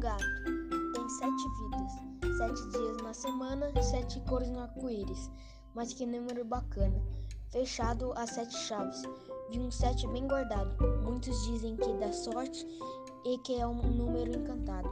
gato tem sete vidas, sete dias na semana, sete cores no arco-íris. Mas que número bacana! Fechado a sete chaves. Vi um sete bem guardado. Muitos dizem que dá sorte e que é um número encantado.